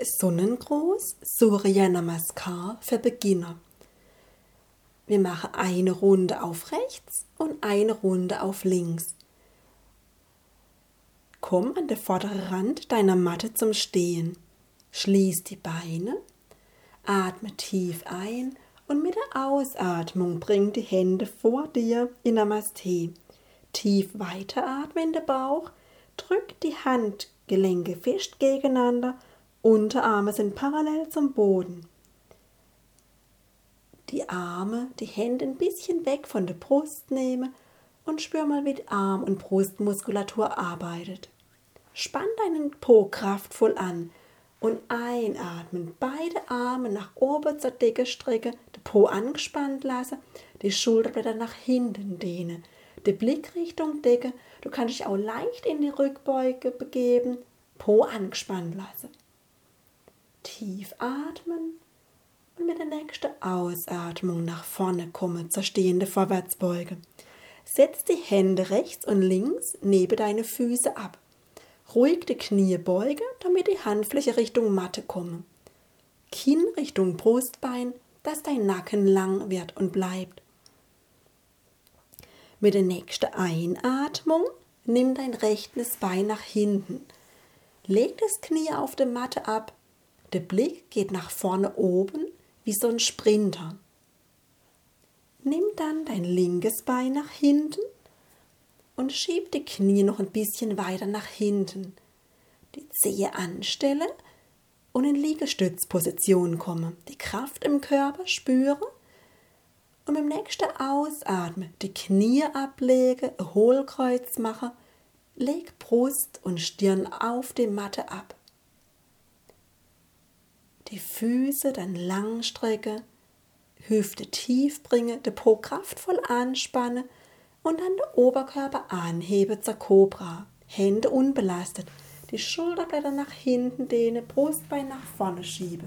Sonnengruß Surya Namaskar für Beginner. Wir machen eine Runde auf rechts und eine Runde auf links. Komm an der vorderen Rand deiner Matte zum Stehen. Schließ die Beine, atme tief ein und mit der Ausatmung bring die Hände vor dir in Namaste. Tief weiteratmen in den Bauch, drück die Handgelenke fest gegeneinander Unterarme sind parallel zum Boden. Die Arme, die Hände ein bisschen weg von der Brust nehmen und spür mal, wie die Arm- und Brustmuskulatur arbeitet. Spann deinen Po kraftvoll an und einatmen. Beide Arme nach oben zur Decke strecken, den Po angespannt lassen, die Schulterblätter nach hinten dehnen, die Blick Richtung Decke. Du kannst dich auch leicht in die Rückbeuge begeben, Po angespannt lassen tief atmen und mit der nächsten Ausatmung nach vorne kommen zur stehenden Vorwärtsbeuge. Setz die Hände rechts und links neben deine Füße ab. Ruhig die Knie beuge, damit die Handfläche Richtung Matte komme. Kinn Richtung Brustbein, dass dein Nacken lang wird und bleibt. Mit der nächsten Einatmung nimm dein rechtes Bein nach hinten. Leg das Knie auf die Matte ab der Blick geht nach vorne oben wie so ein Sprinter. Nimm dann dein linkes Bein nach hinten und schieb die Knie noch ein bisschen weiter nach hinten. Die Zehe anstelle und in Liegestützposition komme. Die Kraft im Körper spüre und beim nächsten Ausatmen die Knie ablege, Hohlkreuz mache, leg Brust und Stirn auf die Matte ab die Füße dann lang strecke, Hüfte tief bringe, den Po kraftvoll anspanne und dann den Oberkörper anhebe zur Cobra. Hände unbelastet, die Schulterblätter nach hinten dehne, Brustbein nach vorne schiebe,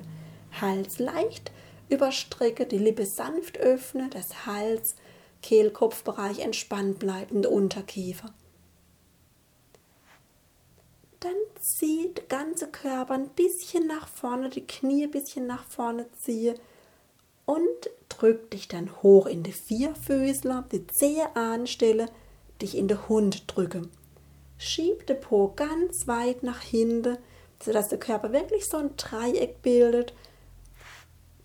Hals leicht überstrecke, die Lippe sanft öffne, das Hals, Kehlkopfbereich entspannt bleibende Unterkiefer. Dann ziehe der ganze Körper ein bisschen nach vorne, die Knie ein bisschen nach vorne ziehe und drück dich dann hoch in die Vierfüßler, die Zehe anstelle, dich in den Hund drücke. Schieb den Po ganz weit nach hinten, sodass der Körper wirklich so ein Dreieck bildet.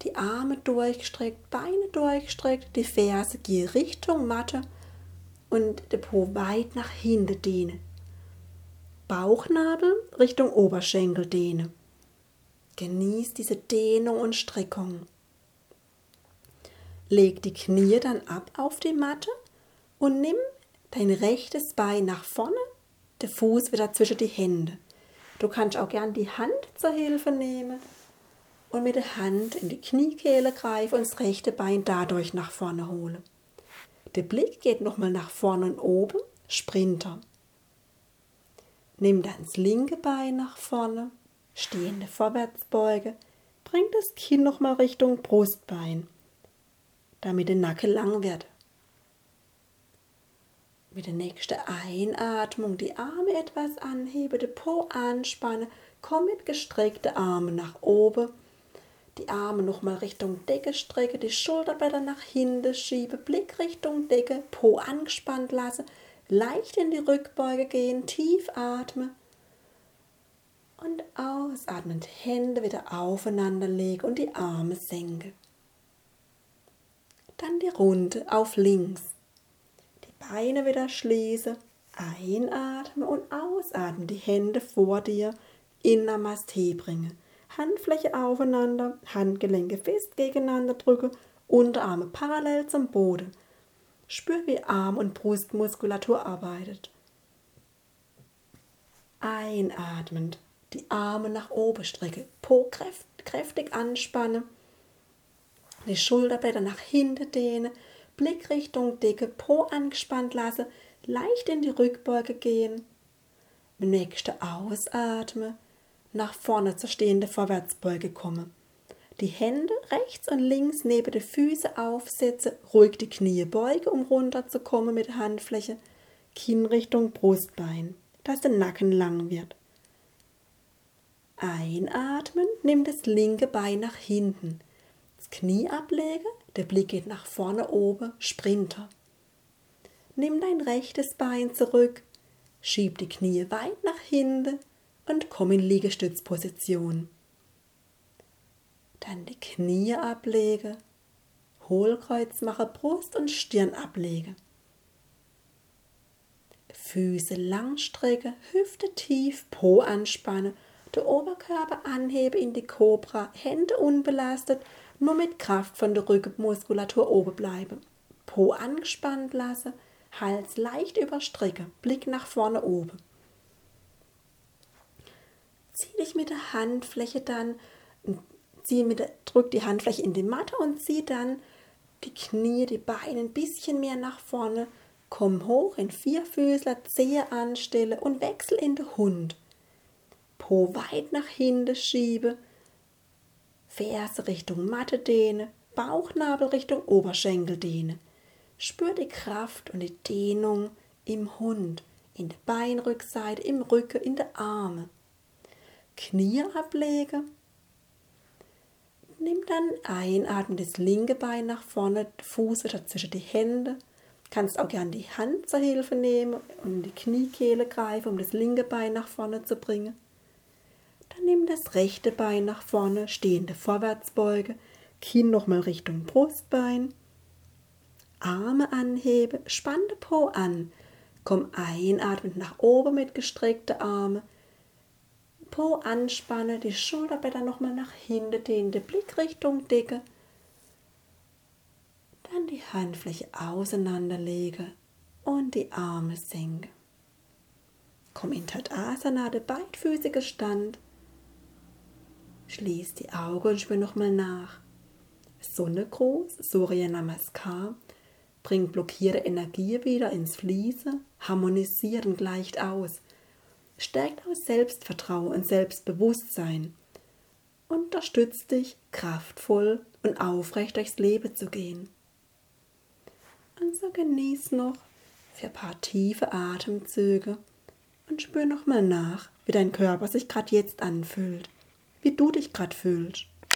Die Arme durchgestreckt, Beine durchgestreckt, die Ferse gehen Richtung Matte und der Po weit nach hinten dehne. Bauchnabel Richtung Oberschenkel dehne. Genieß diese Dehnung und Streckung. Leg die Knie dann ab auf die Matte und nimm dein rechtes Bein nach vorne, der Fuß wieder zwischen die Hände. Du kannst auch gern die Hand zur Hilfe nehmen und mit der Hand in die Kniekehle greifen und das rechte Bein dadurch nach vorne holen. Der Blick geht nochmal nach vorne und oben, Sprinter. Nimm das linke Bein nach vorne, stehende Vorwärtsbeuge, bring das Kinn nochmal Richtung Brustbein, damit der Nacken lang wird. Mit der nächsten Einatmung die Arme etwas anhebe, den Po anspanne, komm mit gestreckten Armen nach oben, die Arme nochmal Richtung Decke strecke, die Schulterblätter nach hinten schiebe, Blick Richtung Decke, Po angespannt lasse, leicht in die Rückbeuge gehen, tief atme und ausatmend Hände wieder aufeinander lege und die Arme senke. Dann die Runde auf links. Die Beine wieder schließe, einatme und ausatme, die Hände vor dir in Namaste bringe. Handfläche aufeinander, Handgelenke fest gegeneinander drücke, Unterarme parallel zum Boden Spür, wie Arm- und Brustmuskulatur arbeitet. Einatmend, die Arme nach oben strecke, Po kräftig anspanne, die Schulterblätter nach hinten dehne, Blick Richtung Decke, Po angespannt lasse, leicht in die Rückbeuge gehen. Nächste Ausatme, nach vorne zur stehenden Vorwärtsbeuge komme die Hände rechts und links neben die Füße aufsetze, ruhig die Knie beuge, um runterzukommen mit der Handfläche, Kinn Richtung Brustbein, dass der Nacken lang wird. Einatmen, nimm das linke Bein nach hinten. Das Knie ablege, der Blick geht nach vorne oben, Sprinter. Nimm dein rechtes Bein zurück, schieb die Knie weit nach hinten und komm in Liegestützposition. Dann die Knie ablege, Hohlkreuz mache, Brust und Stirn ablege. Füße lang strecke, Hüfte tief, Po anspanne, der Oberkörper anhebe in die Cobra, Hände unbelastet, nur mit Kraft von der Rückenmuskulatur oben bleibe. Po angespannt lasse, Hals leicht überstrecke, Blick nach vorne oben. Zieh dich mit der Handfläche dann, zieh mit der, drück die Handfläche in die Matte und zieh dann die Knie, die Beine ein bisschen mehr nach vorne, komm hoch in Vierfüßler, Zehe anstelle und wechsel in den Hund. Po weit nach hinten schiebe, Ferse Richtung Matte dehne, Bauchnabel Richtung Oberschenkel dehne. Spür die Kraft und die Dehnung im Hund, in der Beinrückseite, im Rücken, in der Arme. Knie ablege. Nimm dann einatmen das linke Bein nach vorne, Fuß zwischen die Hände. Kannst auch gern die Hand zur Hilfe nehmen und die Kniekehle greifen, um das linke Bein nach vorne zu bringen. Dann nimm das rechte Bein nach vorne, stehende Vorwärtsbeuge, Kinn nochmal Richtung Brustbein. Arme anhebe, spann den Po an. Komm einatmend nach oben mit gestreckten Armen. Po anspanne, die Schulterblätter nochmal nach hinten, dehnende Blick Richtung Decke. Dann die Handfläche auseinanderlege und die Arme senke. Komm in Tadasana, der beidfüßige Stand. Schließ die Augen und spür nochmal nach. Sonne groß, Surya Namaskar, bringt blockierte Energie wieder ins Fließen, harmonisiert und gleicht aus, stärkt aus Selbstvertrauen und Selbstbewusstsein, unterstützt dich, kraftvoll und aufrecht durchs Leben zu gehen. Und so genieß noch für ein paar tiefe Atemzüge und spür nochmal nach, wie dein Körper sich gerade jetzt anfühlt wie du dich gerade fühlst.